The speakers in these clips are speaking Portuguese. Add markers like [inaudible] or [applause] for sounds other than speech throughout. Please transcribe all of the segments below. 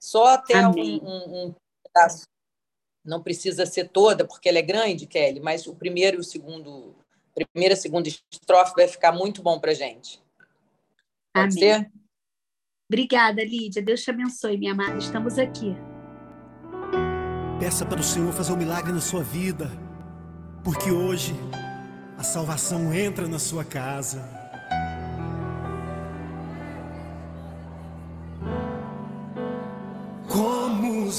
Só até um, um, um pedaço. Não precisa ser toda, porque ela é grande, Kelly, mas o primeiro e o segundo, primeira e segunda estrofe vai ficar muito bom para gente. Pode Amém. ser? Obrigada, Lídia. Deus te abençoe, minha amada. Estamos aqui. Peça para o Senhor fazer um milagre na sua vida, porque hoje a salvação entra na sua casa.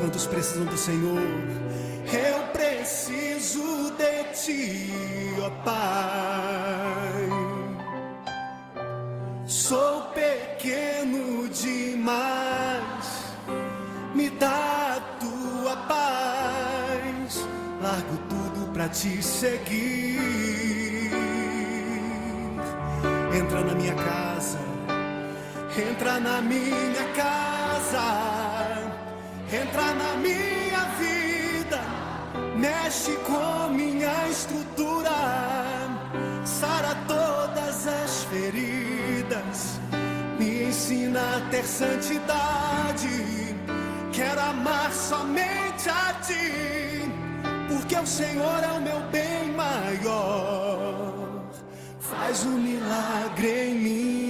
Quantos precisam do Senhor? Eu preciso de ti, ó Pai. Sou pequeno demais, me dá a tua paz. Largo para te seguir. Entra na minha casa, entra na minha casa, entra na minha vida, mexe com minha estrutura, sara todas as feridas, me ensina a ter santidade. Quero amar somente a ti porque o Senhor é o meu bem maior. Faz um milagre em mim.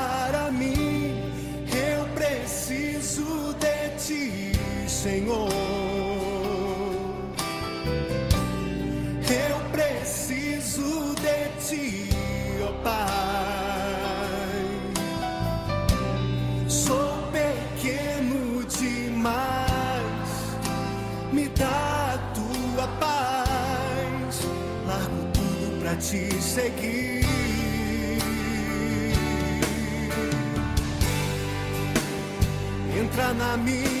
Senhor. ti, ó Pai. Sou pequeno demais, me dá a tua paz. Largo tudo pra te seguir. Entra na minha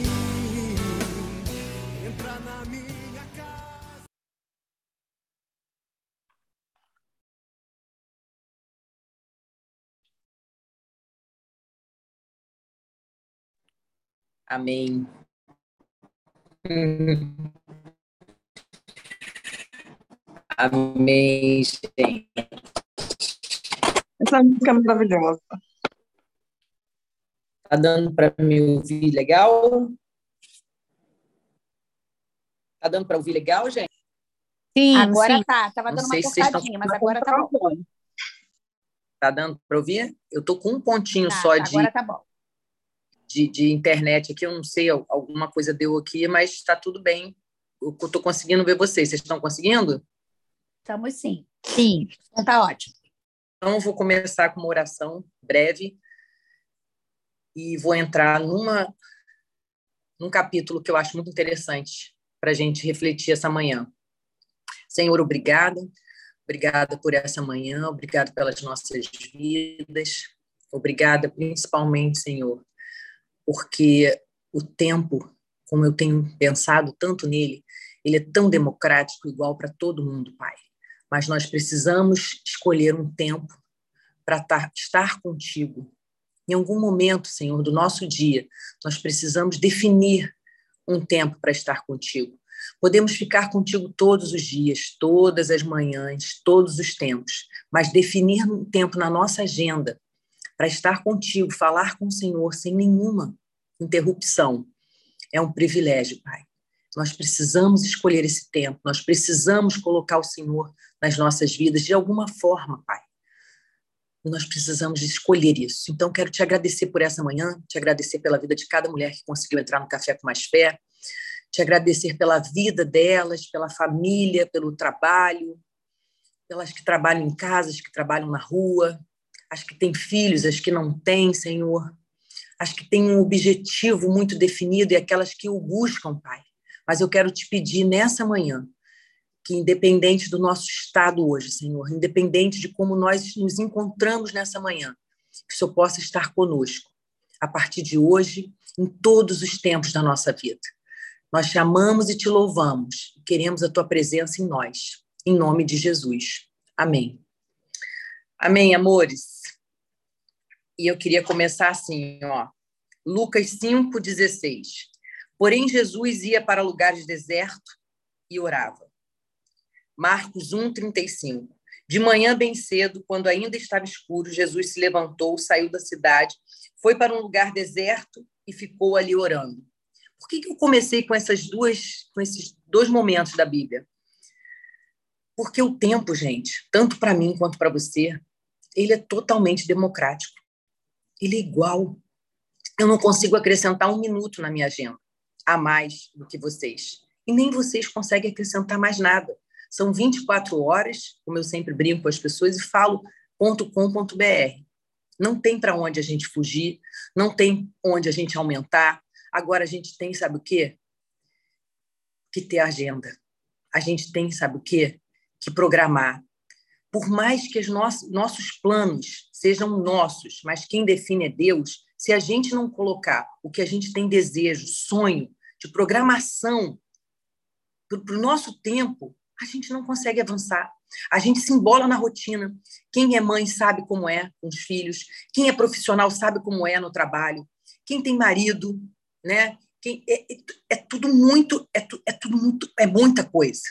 Amém. Amém, gente. Essa música é maravilhosa. Tá dando para me ouvir legal? Tá dando para ouvir legal, gente? Sim, agora sim. tá. Tava dando uma cortadinha, mas agora tá bom. Tá dando para ouvir? Eu tô com um pontinho tá, só de. Agora tá bom de, de internet aqui, eu não sei, alguma coisa deu aqui, mas está tudo bem. Eu estou conseguindo ver vocês. Vocês estão conseguindo? Estamos sim. Sim, então tá ótimo. Então, vou começar com uma oração breve e vou entrar numa, num capítulo que eu acho muito interessante para a gente refletir essa manhã. Senhor, obrigada. Obrigada por essa manhã, obrigada pelas nossas vidas. Obrigada principalmente, Senhor, porque o tempo, como eu tenho pensado tanto nele, ele é tão democrático, igual para todo mundo, Pai. Mas nós precisamos escolher um tempo para estar contigo. Em algum momento, Senhor, do nosso dia, nós precisamos definir um tempo para estar contigo. Podemos ficar contigo todos os dias, todas as manhãs, todos os tempos, mas definir um tempo na nossa agenda para estar contigo, falar com o Senhor sem nenhuma interrupção, é um privilégio, Pai. Nós precisamos escolher esse tempo, nós precisamos colocar o Senhor nas nossas vidas de alguma forma, Pai. Nós precisamos escolher isso. Então, quero te agradecer por essa manhã, te agradecer pela vida de cada mulher que conseguiu entrar no Café com Mais Fé, te agradecer pela vida delas, pela família, pelo trabalho, pelas que trabalham em casa, as que trabalham na rua, as que têm filhos, as que não têm, Senhor, as que têm um objetivo muito definido e aquelas que o buscam, Pai. Mas eu quero te pedir nessa manhã que, independente do nosso estado hoje, Senhor, independente de como nós nos encontramos nessa manhã, que o Senhor possa estar conosco a partir de hoje, em todos os tempos da nossa vida. Nós te amamos e te louvamos. Queremos a tua presença em nós. Em nome de Jesus. Amém. Amém, amores. E eu queria começar assim, ó. Lucas 5:16. Porém Jesus ia para lugares desertos e orava. Marcos 1:35. De manhã bem cedo, quando ainda estava escuro, Jesus se levantou, saiu da cidade, foi para um lugar deserto e ficou ali orando. Por que, que eu comecei com essas duas, com esses dois momentos da Bíblia? Porque o tempo, gente, tanto para mim quanto para você, ele é totalmente democrático. Ele é igual. Eu não consigo acrescentar um minuto na minha agenda a mais do que vocês. E nem vocês conseguem acrescentar mais nada. São 24 horas, como eu sempre brinco com as pessoas e falo .com.br. Não tem para onde a gente fugir, não tem onde a gente aumentar, Agora a gente tem, sabe o quê? Que ter agenda. A gente tem, sabe o quê? Que programar. Por mais que os nossos, planos sejam nossos, mas quem define é Deus, se a gente não colocar o que a gente tem desejo, sonho, de programação para o nosso tempo, a gente não consegue avançar. A gente se embola na rotina. Quem é mãe sabe como é com os filhos, quem é profissional sabe como é no trabalho, quem tem marido né? É, é, é, tudo muito, é, tu, é tudo muito, é muita coisa.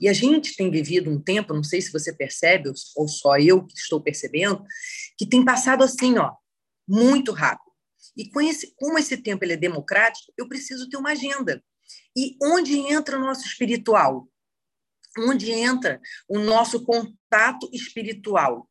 E a gente tem vivido um tempo, não sei se você percebe ou só eu que estou percebendo, que tem passado assim, ó, muito rápido. E com esse, como esse tempo ele é democrático, eu preciso ter uma agenda. E onde entra o nosso espiritual? Onde entra o nosso contato espiritual?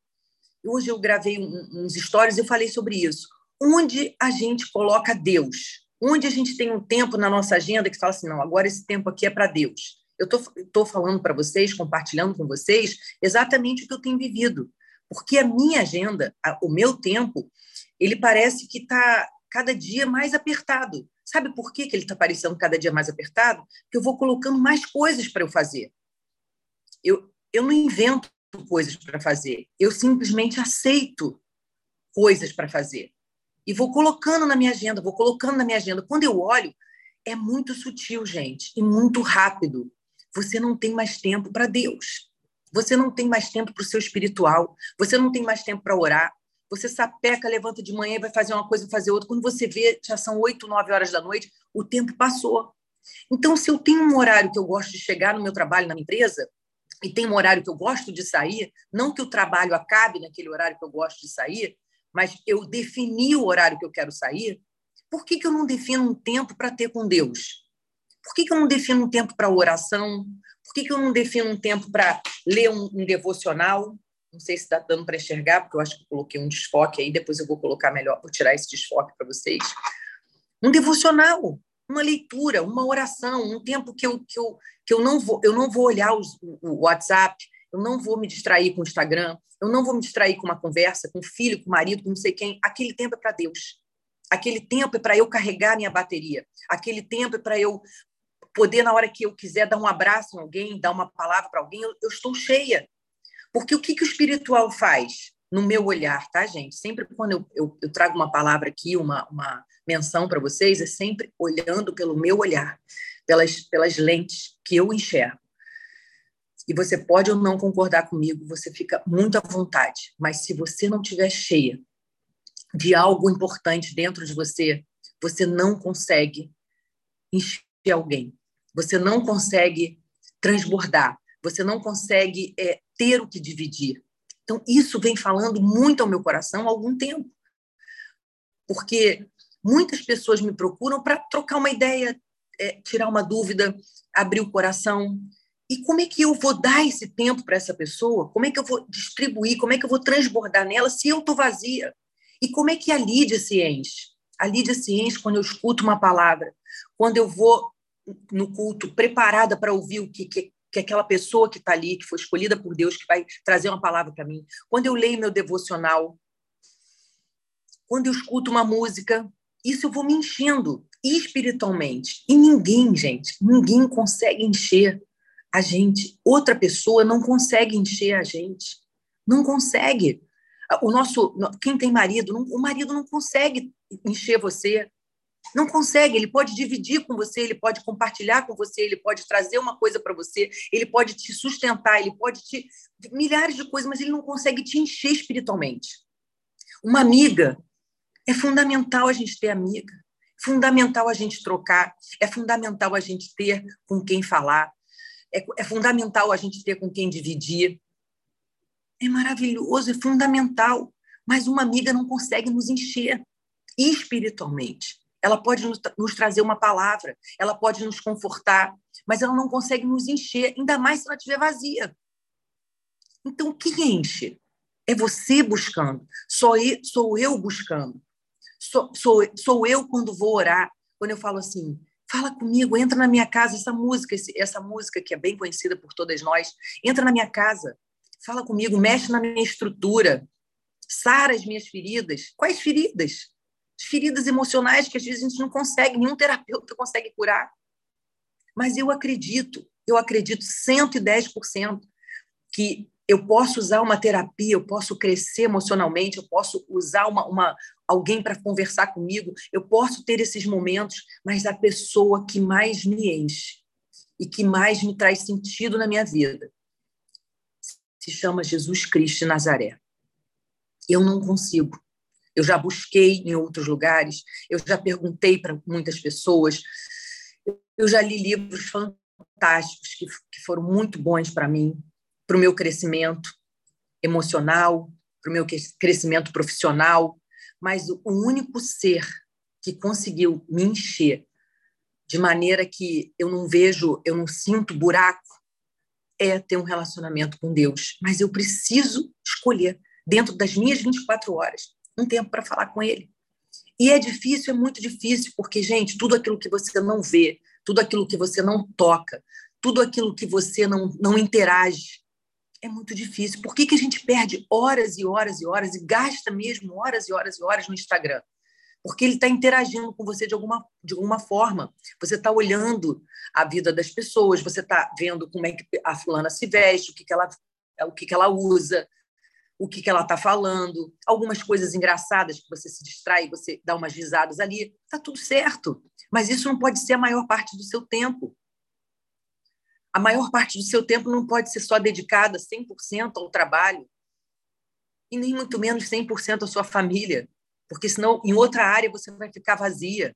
Hoje eu gravei uns stories e eu falei sobre isso. Onde a gente coloca Deus? onde a gente tem um tempo na nossa agenda que fala assim, não, agora esse tempo aqui é para Deus. Eu estou falando para vocês, compartilhando com vocês exatamente o que eu tenho vivido, porque a minha agenda, a, o meu tempo, ele parece que está cada dia mais apertado. Sabe por que, que ele está parecendo cada dia mais apertado? Porque eu vou colocando mais coisas para eu fazer. Eu, eu não invento coisas para fazer, eu simplesmente aceito coisas para fazer e vou colocando na minha agenda, vou colocando na minha agenda. Quando eu olho, é muito sutil, gente, e muito rápido. Você não tem mais tempo para Deus. Você não tem mais tempo para o seu espiritual. Você não tem mais tempo para orar. Você sapeca, levanta de manhã e vai fazer uma coisa, e fazer outra. Quando você vê, já são oito, nove horas da noite, o tempo passou. Então, se eu tenho um horário que eu gosto de chegar no meu trabalho, na minha empresa, e tem um horário que eu gosto de sair, não que o trabalho acabe naquele horário que eu gosto de sair, mas eu defini o horário que eu quero sair, por que, que eu não defino um tempo para ter com Deus? Por que, que eu não defino um tempo para oração? Por que, que eu não defino um tempo para ler um, um, devocional? Não sei se está dando para enxergar, porque eu acho que eu coloquei um desfoque aí, depois eu vou colocar melhor, vou tirar esse desfoque para vocês. Um devocional, uma leitura, uma oração, um tempo que eu, que eu, que eu, não, vou, eu não vou olhar os, o WhatsApp, eu não vou me distrair com o Instagram, eu não vou me distrair com uma conversa, com o filho, com o marido, com não sei quem. Aquele tempo é para Deus. Aquele tempo é para eu carregar minha bateria. Aquele tempo é para eu poder, na hora que eu quiser, dar um abraço em alguém, dar uma palavra para alguém. Eu, eu, estou cheia. Porque o que, que o espiritual faz? no meu olhar, tá, gente? Sempre quando eu, eu, eu trago uma palavra aqui, uma, uma menção para vocês, é sempre olhando pelo meu olhar, pelas, pelas lentes que eu enxergo. E você pode ou não concordar comigo, você fica muito à vontade, mas se você não estiver cheia de algo importante dentro de você, você não consegue encher alguém, você não consegue transbordar, você não consegue é, ter o que dividir. Então, isso vem falando muito ao meu coração há algum tempo. Porque muitas pessoas me procuram para trocar uma ideia, é, tirar uma dúvida, abrir o coração. E como é que eu vou dar esse tempo para essa pessoa? Como é que eu vou distribuir? Como é que eu vou transbordar nela se eu estou vazia? E como é que a Lídia se enche? A Lídia se enche quando eu escuto uma palavra, quando eu vou no culto preparada para ouvir o que, que, que aquela pessoa que está ali, que foi escolhida por Deus, que vai trazer uma palavra para mim. Quando eu leio meu devocional, quando eu escuto uma música, isso eu vou me enchendo espiritualmente. E ninguém, gente, ninguém consegue encher a gente. Outra pessoa não consegue encher a gente. Não consegue. O nosso, quem tem marido, o marido não consegue encher você. Não consegue, ele pode dividir com você, ele pode compartilhar com você, ele pode trazer uma coisa para você, ele pode te sustentar, ele pode te. milhares de coisas, mas ele não consegue te encher espiritualmente. Uma amiga, é fundamental a gente ter amiga, fundamental a gente trocar, é fundamental a gente ter com quem falar, é, é fundamental a gente ter com quem dividir. É maravilhoso, é fundamental, mas uma amiga não consegue nos encher espiritualmente. Ela pode nos, nos trazer uma palavra, ela pode nos confortar, mas ela não consegue nos encher, ainda mais se ela estiver vazia. Então, quem enche? É você buscando, sou eu, sou eu buscando. Sou, sou, sou eu quando vou orar, quando eu falo assim, fala comigo, entra na minha casa, essa música, essa música que é bem conhecida por todas nós, entra na minha casa, fala comigo, mexe na minha estrutura, sara as minhas feridas. Quais feridas? Feridas emocionais que às vezes a gente não consegue, nenhum terapeuta consegue curar. Mas eu acredito, eu acredito 110% que eu posso usar uma terapia, eu posso crescer emocionalmente, eu posso usar uma, uma alguém para conversar comigo, eu posso ter esses momentos, mas a pessoa que mais me enche e que mais me traz sentido na minha vida se chama Jesus Cristo de Nazaré. Eu não consigo eu já busquei em outros lugares, eu já perguntei para muitas pessoas, eu já li livros fantásticos que, que foram muito bons para mim, para o meu crescimento emocional, para o meu crescimento profissional, mas o único ser que conseguiu me encher de maneira que eu não vejo, eu não sinto buraco, é ter um relacionamento com Deus. Mas eu preciso escolher dentro das minhas 24 horas um tempo para falar com ele. E é difícil, é muito difícil, porque, gente, tudo aquilo que você não vê, tudo aquilo que você não toca, tudo aquilo que você não, não interage, é muito difícil. Por que, que a gente perde horas e horas e horas e gasta mesmo horas e horas e horas no Instagram? Porque ele está interagindo com você de alguma, de alguma forma. Você está olhando a vida das pessoas, você está vendo como é que a fulana se veste, o que, que, ela, o que, que ela usa, o que, que ela está falando, algumas coisas engraçadas que você se distrai, você dá umas risadas ali, está tudo certo. Mas isso não pode ser a maior parte do seu tempo. A maior parte do seu tempo não pode ser só dedicada 100% ao trabalho e nem muito menos 100% à sua família, porque senão em outra área você vai ficar vazia.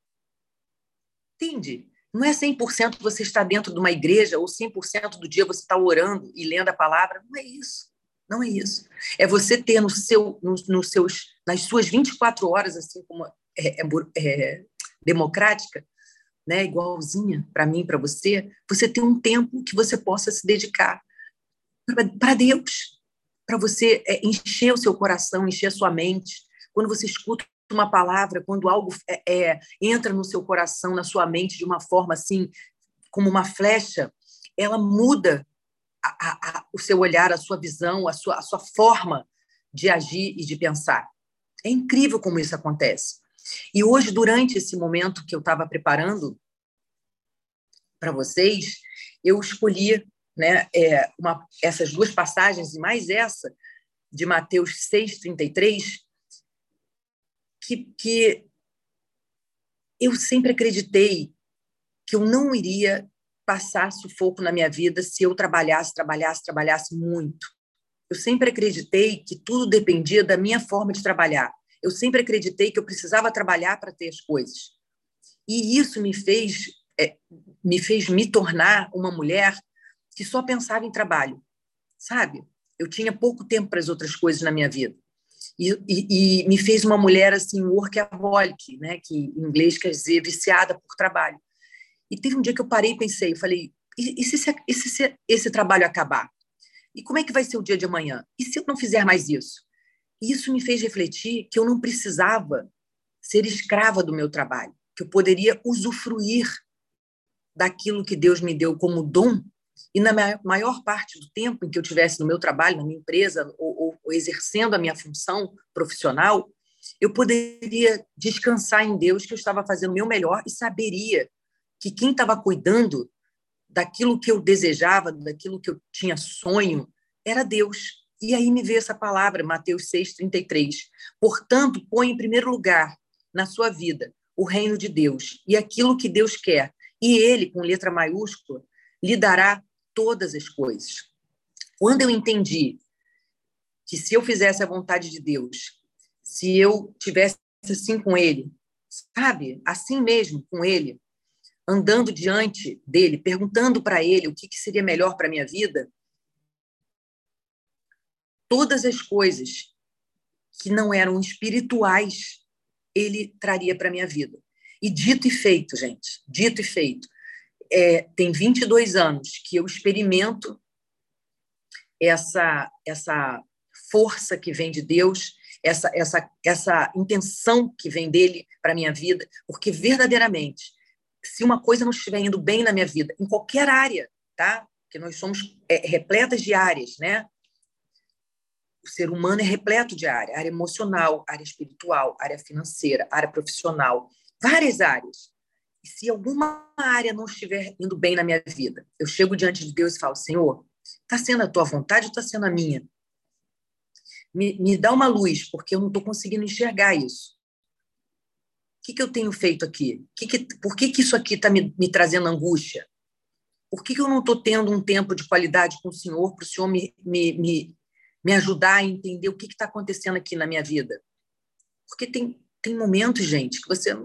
Entende? Não é 100% você estar dentro de uma igreja ou 100% do dia você está orando e lendo a palavra, não é isso. Não é isso. É você ter no seu, no, no seus, nas suas 24 horas, assim como é, é, é democrática, né, igualzinha para mim, para você, você ter um tempo que você possa se dedicar para Deus, para você é, encher o seu coração, encher a sua mente. Quando você escuta uma palavra, quando algo é, é, entra no seu coração, na sua mente de uma forma assim, como uma flecha, ela muda a, a, o seu olhar, a sua visão, a sua, a sua forma de agir e de pensar. É incrível como isso acontece. E hoje, durante esse momento que eu estava preparando para vocês, eu escolhi né, é, uma, essas duas passagens e mais essa, de Mateus 6,33, que, que eu sempre acreditei que eu não iria passar sufoco na minha vida se eu trabalhasse, trabalhasse, trabalhasse muito. Eu sempre acreditei que tudo dependia da minha forma de trabalhar. Eu sempre acreditei que eu precisava trabalhar para ter as coisas. E isso me fez é, me fez me tornar uma mulher que só pensava em trabalho, sabe? Eu tinha pouco tempo para as outras coisas na minha vida. E, e, e, me fez uma mulher assim workaholic, né, que em inglês quer dizer viciada por trabalho. E teve um dia que eu parei e pensei, falei, e, e, se, se esse trabalho acabar? E como é que vai ser o dia de amanhã? E se eu não fizer mais isso? E isso me fez refletir que eu não precisava ser escrava do meu trabalho, que eu poderia usufruir daquilo que Deus me deu como dom e na maior parte do tempo em que eu tivesse no meu trabalho, na minha empresa, ou, ou, exercendo a minha função profissional, eu poderia descansar em Deus que eu estava fazendo o meu melhor e saberia que quem estava cuidando daquilo que eu desejava, daquilo que eu tinha sonho, era Deus. E aí me veio essa palavra, Mateus 6,33. Portanto, põe em primeiro lugar na sua vida o reino de Deus e aquilo que Deus quer. E Ele, com letra maiúscula, lhe dará todas as coisas. Quando eu entendi que se eu fizesse a vontade de Deus, se eu tivesse assim com Ele, sabe, assim mesmo com Ele, andando diante dele, perguntando para ele o que, que seria melhor para a minha vida, todas as coisas que não eram espirituais, ele traria para a minha vida. E dito e feito, gente, dito e feito. É, tem 22 anos que eu experimento essa, essa força que vem de Deus, essa, essa, essa intenção que vem dele para minha vida, porque verdadeiramente se uma coisa não estiver indo bem na minha vida, em qualquer área, tá? Porque nós somos é, repletas de áreas, né? O ser humano é repleto de área, área emocional, área espiritual, área financeira, área profissional, várias áreas. E se alguma área não estiver indo bem na minha vida, eu chego diante de Deus e falo: Senhor, está sendo a tua vontade ou está sendo a minha? Me, me dá uma luz, porque eu não estou conseguindo enxergar isso que, que eu tenho feito aqui? Que que, por que, que isso aqui está me, me, trazendo angústia? Por que, que eu não estou tendo um tempo de qualidade com o Senhor para o Senhor me, me, me, me ajudar a entender o que está acontecendo aqui na minha vida? Porque tem, tem momentos, gente, que você,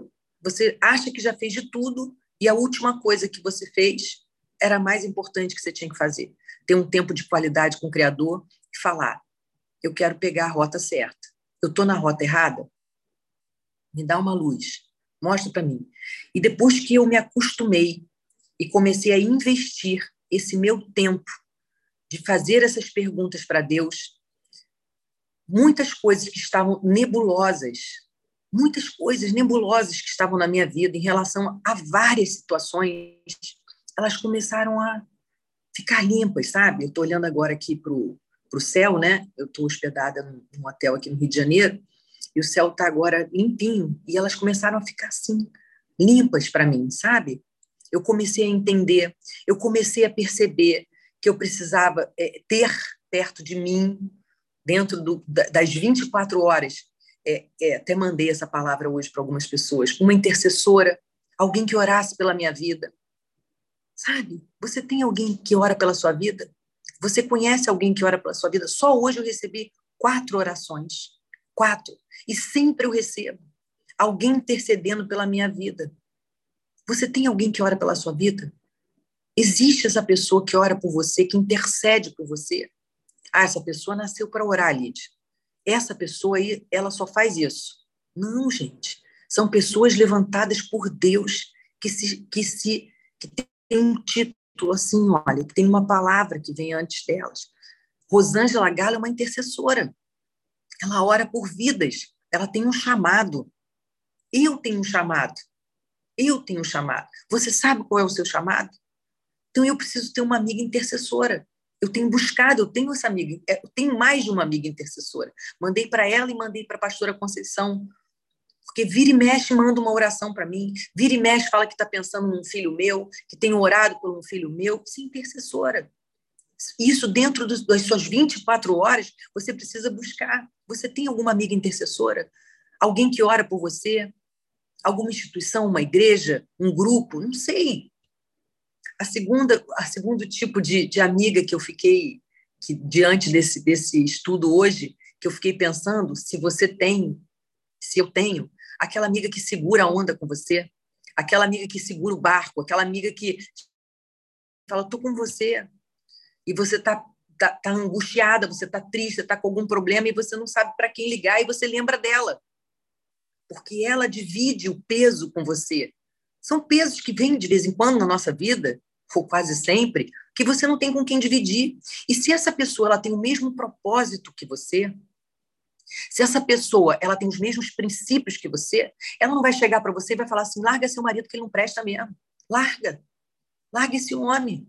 você acha que já fez de tudo e a última coisa que você fez era a mais importante que você tinha que fazer. Ter um tempo de qualidade com o Criador e falar: eu quero pegar a rota certa. Eu estou na rota errada? Me dá uma luz, mostra para mim. E depois que eu me acostumei e comecei a investir esse meu tempo de fazer essas perguntas para Deus, muitas coisas que estavam nebulosas, muitas coisas nebulosas que estavam na minha vida em relação a várias situações, elas começaram a ficar limpas, sabe? Eu estou olhando agora aqui para o céu, né? Eu estou hospedada num hotel aqui no Rio de Janeiro o céu está agora limpinho, e elas começaram a ficar assim, limpas para mim, sabe? Eu comecei a entender, eu comecei a perceber que eu precisava é, ter perto de mim, dentro do, das 24 horas, é, é, até mandei essa palavra hoje para algumas pessoas, uma intercessora, alguém que orasse pela minha vida. Sabe? Você tem alguém que ora pela sua vida? Você conhece alguém que ora pela sua vida? Só hoje eu recebi quatro orações. Quatro. E sempre eu recebo alguém intercedendo pela minha vida. Você tem alguém que ora pela sua vida? Existe essa pessoa que ora por você, que intercede por você? Ah, essa pessoa nasceu para orar, Lid. Essa pessoa aí, ela só faz isso. Não, gente. São pessoas levantadas por Deus que se que se que tem um título assim, olha, que tem uma palavra que vem antes delas. Rosângela Galo é uma intercessora. Ela ora por vidas, ela tem um chamado. Eu tenho um chamado. Eu tenho um chamado. Você sabe qual é o seu chamado? Então eu preciso ter uma amiga intercessora. Eu tenho buscado, eu tenho essa amiga, é, eu tenho mais de uma amiga intercessora. Mandei para ela e mandei para a pastora Conceição, porque vira e mexe manda uma oração para mim, vira e mexe fala que está pensando num filho meu, que tem orado por um filho meu. Isso é intercessora. Isso dentro das suas 24 horas, você precisa buscar. Você tem alguma amiga intercessora? Alguém que ora por você? Alguma instituição, uma igreja, um grupo? Não sei. A segunda, a segundo tipo de, de amiga que eu fiquei que diante desse desse estudo hoje, que eu fiquei pensando, se você tem, se eu tenho, aquela amiga que segura a onda com você, aquela amiga que segura o barco, aquela amiga que fala, tô com você, e você tá, tá, tá angustiada, você tá triste, tá com algum problema e você não sabe para quem ligar e você lembra dela. Porque ela divide o peso com você. São pesos que vêm de vez em quando na nossa vida, ou quase sempre, que você não tem com quem dividir. E se essa pessoa ela tem o mesmo propósito que você, se essa pessoa ela tem os mesmos princípios que você, ela não vai chegar para você e vai falar assim: larga seu marido que ele não presta mesmo. Larga. Larga esse homem.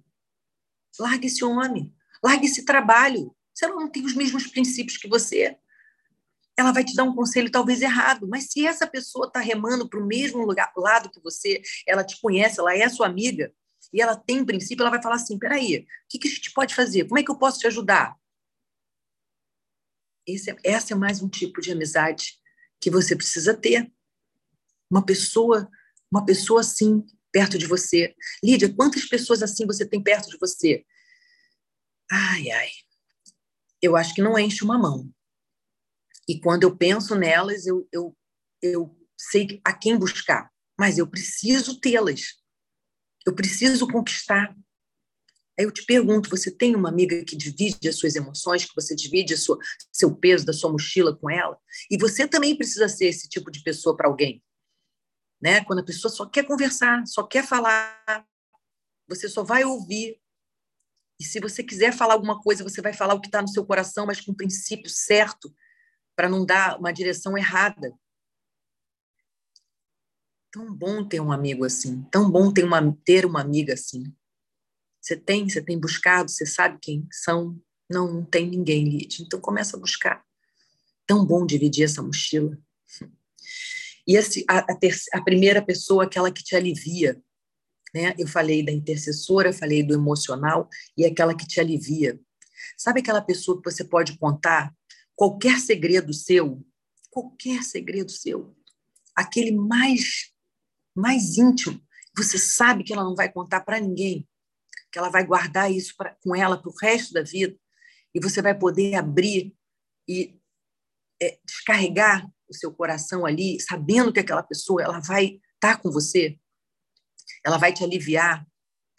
Larga esse homem. Larga esse trabalho. Se ela não tem os mesmos princípios que você, ela vai te dar um conselho talvez errado. Mas se essa pessoa está remando para o mesmo lugar, lado que você, ela te conhece, ela é sua amiga, e ela tem princípio, ela vai falar assim: peraí, o que, que a gente pode fazer? Como é que eu posso te ajudar? Esse, é, essa é mais um tipo de amizade que você precisa ter. Uma pessoa, uma pessoa assim perto de você. Lídia, quantas pessoas assim você tem perto de você? Ai, ai. Eu acho que não enche uma mão. E quando eu penso nelas, eu, eu, eu sei a quem buscar. Mas eu preciso tê-las. Eu preciso conquistar. Aí eu te pergunto: você tem uma amiga que divide as suas emoções, que você divide sua, seu peso da sua mochila com ela? E você também precisa ser esse tipo de pessoa para alguém. Né? Quando a pessoa só quer conversar, só quer falar, você só vai ouvir. E se você quiser falar alguma coisa, você vai falar o que está no seu coração, mas com o princípio certo, para não dar uma direção errada. Tão bom ter um amigo assim, tão bom ter uma, ter uma amiga assim. Você tem, você tem buscado, você sabe quem são? Não, não tem ninguém, Lídia. Então começa a buscar. Tão bom dividir essa mochila. E a, a, ter, a primeira pessoa, aquela que te alivia. Né? Eu falei da intercessora, falei do emocional e aquela que te alivia. Sabe aquela pessoa que você pode contar qualquer segredo seu? Qualquer segredo seu. Aquele mais, mais íntimo. Você sabe que ela não vai contar para ninguém que ela vai guardar isso pra, com ela para o resto da vida, e você vai poder abrir e é, descarregar o seu coração ali, sabendo que aquela pessoa ela vai estar tá com você, ela vai te aliviar.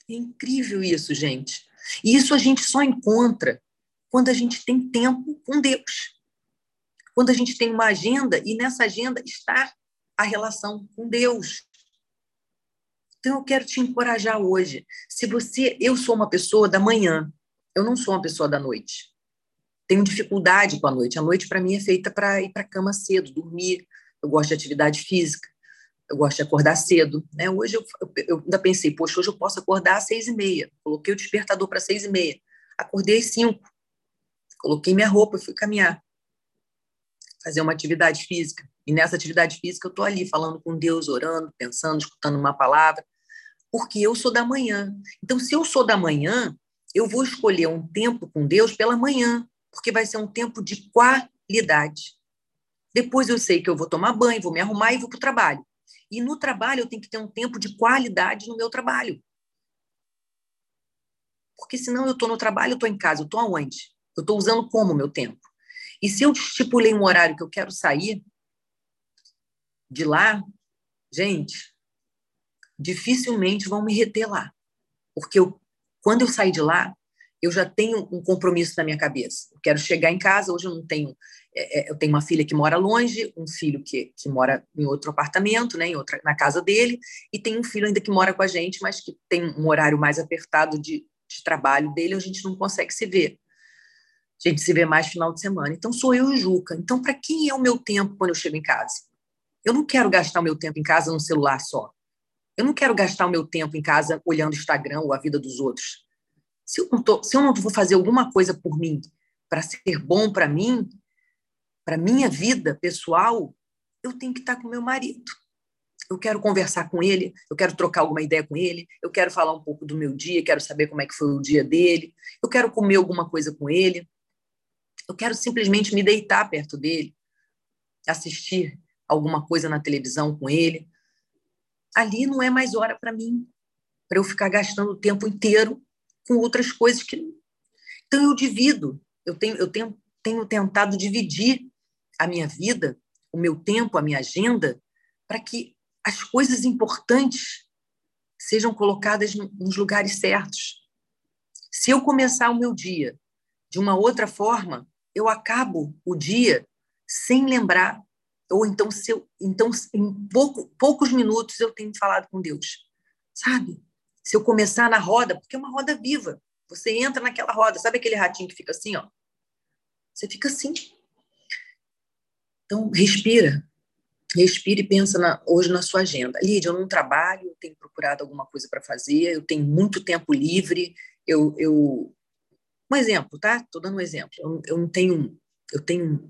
É incrível isso, gente. E isso a gente só encontra quando a gente tem tempo com Deus. Quando a gente tem uma agenda e nessa agenda está a relação com Deus. Então, eu quero te encorajar hoje. Se você. Eu sou uma pessoa da manhã, eu não sou uma pessoa da noite. Tenho dificuldade com a noite. A noite, para mim, é feita para ir para a cama cedo, dormir. Eu gosto de atividade física. Eu gosto de acordar cedo. Né? Hoje eu, eu, ainda pensei, poxa, hoje eu posso acordar às seis e meia. Coloquei o despertador para seis e meia. Acordei às cinco. Coloquei minha roupa e fui caminhar. Fazer uma atividade física. E nessa atividade física eu estou ali falando com Deus, orando, pensando, escutando uma palavra porque eu sou da manhã. Então, se eu sou da manhã, eu vou escolher um tempo com Deus pela manhã, porque vai ser um tempo de qualidade. Depois eu sei que eu vou tomar banho, vou me arrumar e vou para o trabalho. E no trabalho eu tenho que ter um tempo de qualidade no meu trabalho. Porque senão eu estou no trabalho, eu estou em casa, eu estou aonde? Eu estou usando como o meu tempo? E se eu estipulei um horário que eu quero sair de lá, gente, dificilmente vão me reter lá. Porque eu, quando eu sair de lá, eu já tenho um compromisso na minha cabeça. Eu quero chegar em casa, hoje eu não tenho. É, é, eu tenho uma filha que mora longe, um filho que, que mora em outro apartamento, né, em outra, na casa dele, e tem um filho ainda que mora com a gente, mas que tem um horário mais apertado de, de trabalho dele, a gente não consegue se ver. A gente se vê mais final de semana. Então, sou eu e o Juca. Então, para quem é o meu tempo quando eu chego em casa? Eu não quero gastar o meu tempo em casa no celular só. Eu não quero gastar o meu tempo em casa olhando Instagram ou a vida dos outros. Se eu não, tô, se eu não vou fazer alguma coisa por mim para ser bom para mim, para minha vida pessoal, eu tenho que estar com meu marido. eu quero conversar com ele, eu quero trocar alguma ideia com ele, eu quero falar um pouco do meu dia, quero saber como é que foi o dia dele, eu quero comer alguma coisa com ele, eu quero simplesmente me deitar perto dele, assistir alguma coisa na televisão com ele. Ali não é mais hora para mim, para eu ficar gastando o tempo inteiro com outras coisas que. Então eu divido, eu tenho, eu tenho, tenho tentado dividir a minha vida, o meu tempo, a minha agenda, para que as coisas importantes sejam colocadas nos lugares certos. Se eu começar o meu dia de uma outra forma, eu acabo o dia sem lembrar, ou então, se eu, então em pouco, poucos minutos eu tenho falado com Deus, sabe? Se eu começar na roda, porque é uma roda viva, você entra naquela roda, sabe aquele ratinho que fica assim, ó? Você fica assim. Então, respira, respire e pensa na, hoje na sua agenda. Lídia, eu não trabalho, eu tenho procurado alguma coisa para fazer, eu tenho muito tempo livre, eu, eu... Um exemplo, tá? Estou dando um exemplo. Eu, eu não tenho... Eu tenho,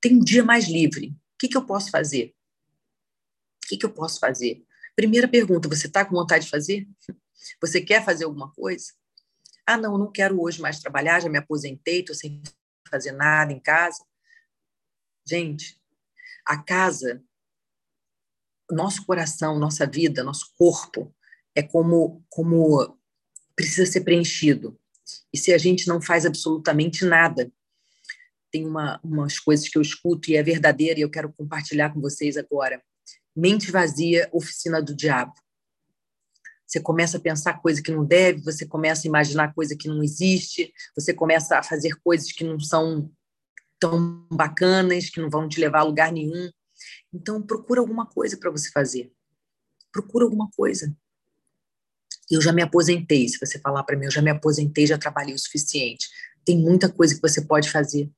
tenho um dia mais livre. O que, que eu posso fazer? O que, que eu posso fazer? Primeira pergunta, você está com vontade de fazer? Você quer fazer alguma coisa? Ah, não, não quero hoje mais trabalhar, já me aposentei, estou sem fazer nada em casa. Gente, a casa, nosso coração, nossa vida, nosso corpo é como como precisa ser preenchido. E se a gente não faz absolutamente nada, tem uma, umas coisas que eu escuto e é verdadeira e eu quero compartilhar com vocês agora. Mente vazia, oficina do diabo. Você começa a pensar coisa que não deve, você começa a imaginar coisa que não existe, você começa a fazer coisas que não são tão bacanas, que não vão te levar a lugar nenhum. Então, procura alguma coisa para você fazer. Procura alguma coisa. Eu já me aposentei, se você falar para mim, eu já me aposentei, já trabalhei o suficiente. Tem muita coisa que você pode fazer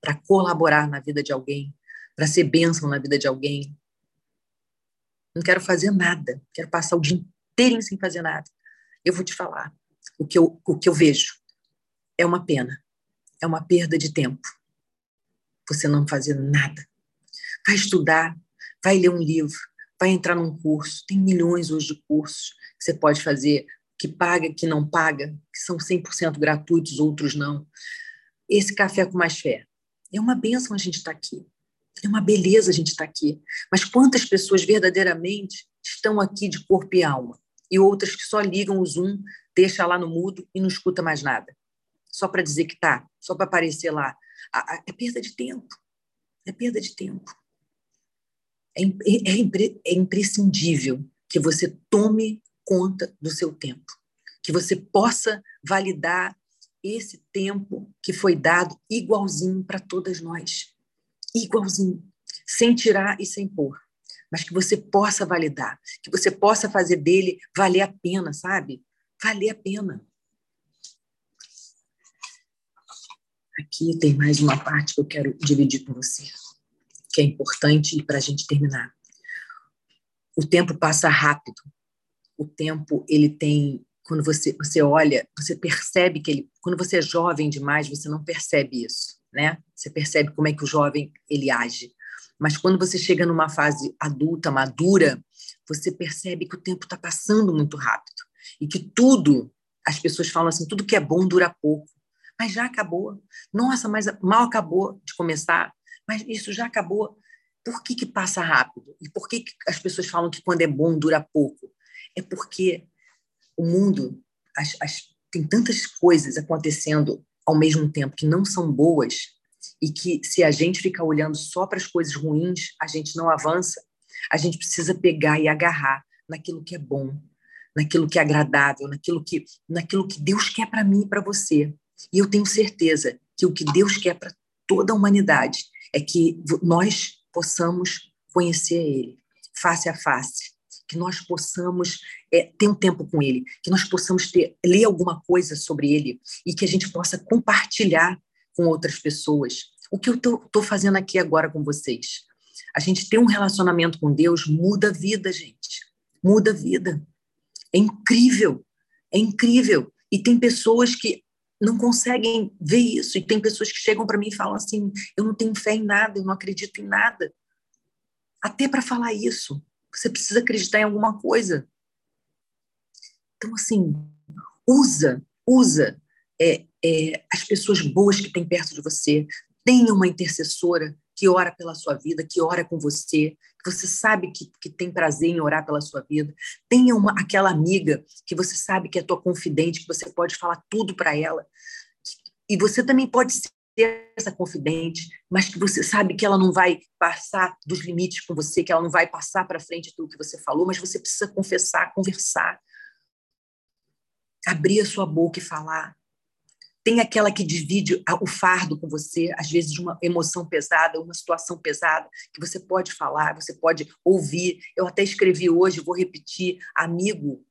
para colaborar na vida de alguém, para ser bênção na vida de alguém. Não quero fazer nada, quero passar o dia inteiro sem fazer nada. Eu vou te falar o que eu, o que eu vejo. É uma pena, é uma perda de tempo você não fazer nada. Vai estudar, vai ler um livro, vai entrar num curso. Tem milhões hoje de cursos que você pode fazer, que paga, que não paga, que são 100% gratuitos, outros não. Esse café com mais fé. É uma benção a gente estar tá aqui. É uma beleza a gente estar tá aqui. Mas quantas pessoas verdadeiramente estão aqui de corpo e alma? E outras que só ligam o Zoom, deixa lá no mudo e não escuta mais nada. Só para dizer que tá, só para aparecer lá é perda de tempo. É perda de tempo. É, é, é, é imprescindível que você tome conta do seu tempo, que você possa validar esse tempo que foi dado igualzinho para todas nós. Igualzinho. Sem tirar e sem pôr. Mas que você possa validar, que você possa fazer dele valer a pena, sabe? Valer a pena. Aqui tem mais uma parte que eu quero dividir com você, que é importante para a gente terminar. O tempo passa rápido. O tempo, ele tem. Quando você, você olha, você percebe que ele. Quando você é jovem demais, você não percebe isso, né? Você percebe como é que o jovem ele age. Mas quando você chega numa fase adulta, madura, você percebe que o tempo está passando muito rápido e que tudo, as pessoas falam assim, tudo que é bom dura pouco mas já acabou. Nossa, mas mal acabou de começar, mas isso já acabou. Por que, que passa rápido? E por que, que as pessoas falam que quando é bom dura pouco? É porque o mundo as, as, tem tantas coisas acontecendo ao mesmo tempo que não são boas e que se a gente ficar olhando só para as coisas ruins, a gente não avança. A gente precisa pegar e agarrar naquilo que é bom, naquilo que é agradável, naquilo que, naquilo que Deus quer para mim e para você. E eu tenho certeza que o que Deus quer para toda a humanidade é que nós possamos conhecer Ele face a face, que nós possamos é, ter um tempo com Ele, que nós possamos ter, ler alguma coisa sobre Ele e que a gente possa compartilhar com outras pessoas. O que eu estou fazendo aqui agora com vocês? A gente ter um relacionamento com Deus muda a vida, gente. Muda a vida. É incrível. É incrível. E tem pessoas que não conseguem ver isso. E tem pessoas que chegam para mim e falam assim: eu não tenho fé em nada, eu não acredito em nada. Até para falar isso. Você precisa acreditar em alguma coisa. Então, assim, usa, usa é, é, as pessoas boas que tem perto de você. Tenha uma intercessora que ora pela sua vida, que ora com você, que você sabe que, que tem prazer em orar pela sua vida. Tenha uma, aquela amiga que você sabe que é tua confidente, que você pode falar tudo para ela. E você também pode ser essa confidente, mas que você sabe que ela não vai passar dos limites com você, que ela não vai passar para frente aquilo que você falou, mas você precisa confessar, conversar, abrir a sua boca e falar. Tem aquela que divide o fardo com você, às vezes de uma emoção pesada, uma situação pesada, que você pode falar, você pode ouvir. Eu até escrevi hoje, vou repetir: amigo,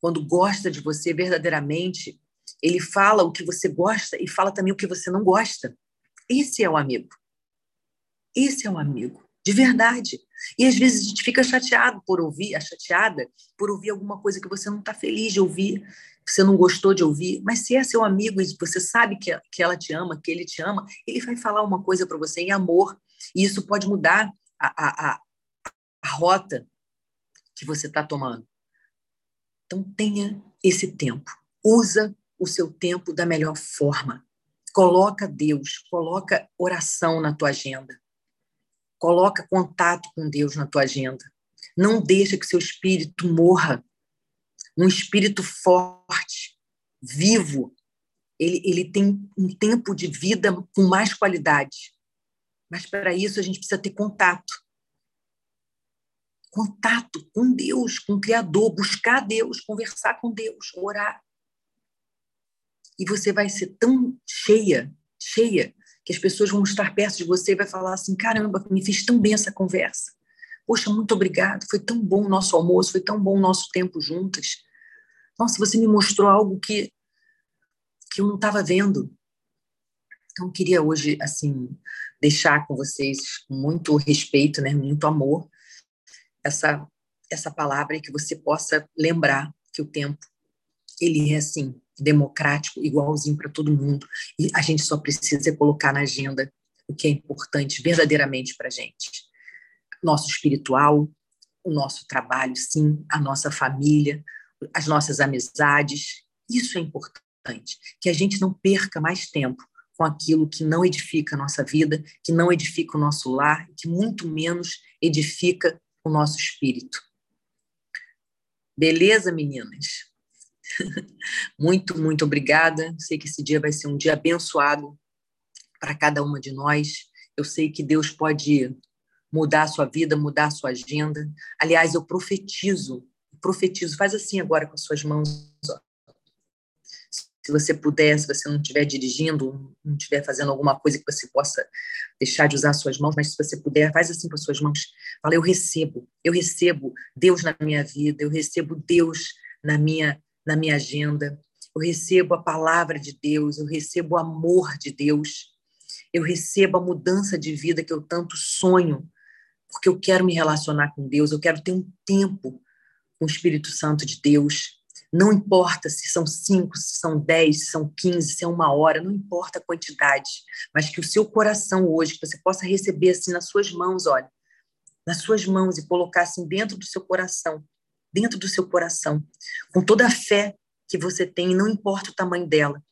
quando gosta de você verdadeiramente, ele fala o que você gosta e fala também o que você não gosta. Esse é o amigo. Esse é o amigo, de verdade. E às vezes a gente fica chateado por ouvir, chateada por ouvir alguma coisa que você não está feliz de ouvir, que você não gostou de ouvir. Mas se é seu amigo e você sabe que, que ela te ama, que ele te ama, ele vai falar uma coisa para você em amor. E isso pode mudar a, a, a rota que você está tomando. Então tenha esse tempo. Usa o seu tempo da melhor forma. Coloca Deus, coloca oração na tua agenda. Coloca contato com Deus na tua agenda. Não deixa que seu espírito morra. Um espírito forte, vivo, ele, ele tem um tempo de vida com mais qualidade. Mas para isso a gente precisa ter contato. Contato com Deus, com o Criador, buscar Deus, conversar com Deus, orar e você vai ser tão cheia, cheia, que as pessoas vão estar perto de você e vai falar assim: caramba, me fez tão bem essa conversa. Poxa, muito obrigado, foi tão bom o nosso almoço, foi tão bom o nosso tempo juntas. Nossa, você me mostrou algo que, que eu não estava vendo. Então, eu queria hoje, assim, deixar com vocês, com muito respeito, né, muito amor, essa, essa palavra e que você possa lembrar que o tempo, ele é assim, democrático, igualzinho para todo mundo. E a gente só precisa colocar na agenda o que é importante verdadeiramente para a gente. Nosso espiritual, o nosso trabalho, sim, a nossa família, as nossas amizades. Isso é importante. Que a gente não perca mais tempo com aquilo que não edifica a nossa vida, que não edifica o nosso lar, que muito menos edifica o nosso espírito. Beleza, meninas? [laughs] muito, muito obrigada. Sei que esse dia vai ser um dia abençoado para cada uma de nós. Eu sei que Deus pode mudar a sua vida, mudar a sua agenda. Aliás, eu profetizo, profetizo, faz assim agora com as suas mãos. Ó. Se você puder, se você não estiver dirigindo, não estiver fazendo alguma coisa que você possa deixar de usar suas mãos, mas se você puder, faz assim com as suas mãos. Fala, eu recebo, eu recebo Deus na minha vida, eu recebo Deus na minha na minha agenda. Eu recebo a palavra de Deus, eu recebo o amor de Deus, eu recebo a mudança de vida que eu tanto sonho, porque eu quero me relacionar com Deus, eu quero ter um tempo com o Espírito Santo de Deus. Não importa se são cinco, se são dez, se são quinze, se é uma hora, não importa a quantidade, mas que o seu coração hoje, que você possa receber assim nas suas mãos, olha, nas suas mãos e colocar assim dentro do seu coração dentro do seu coração, com toda a fé que você tem, não importa o tamanho dela.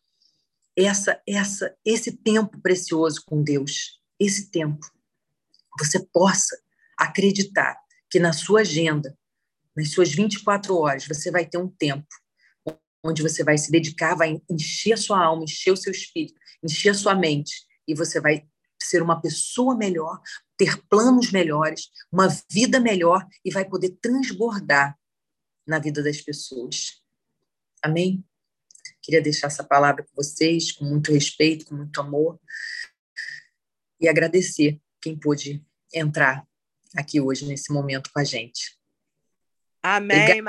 Essa, essa, esse tempo precioso com Deus, esse tempo, você possa acreditar que na sua agenda, nas suas 24 horas, você vai ter um tempo onde você vai se dedicar, vai encher a sua alma, encher o seu espírito, encher a sua mente, e você vai ser uma pessoa melhor, ter planos melhores, uma vida melhor e vai poder transbordar na vida das pessoas. Amém? Queria deixar essa palavra com vocês, com muito respeito, com muito amor, e agradecer quem pôde entrar aqui hoje, nesse momento, com a gente. Amém,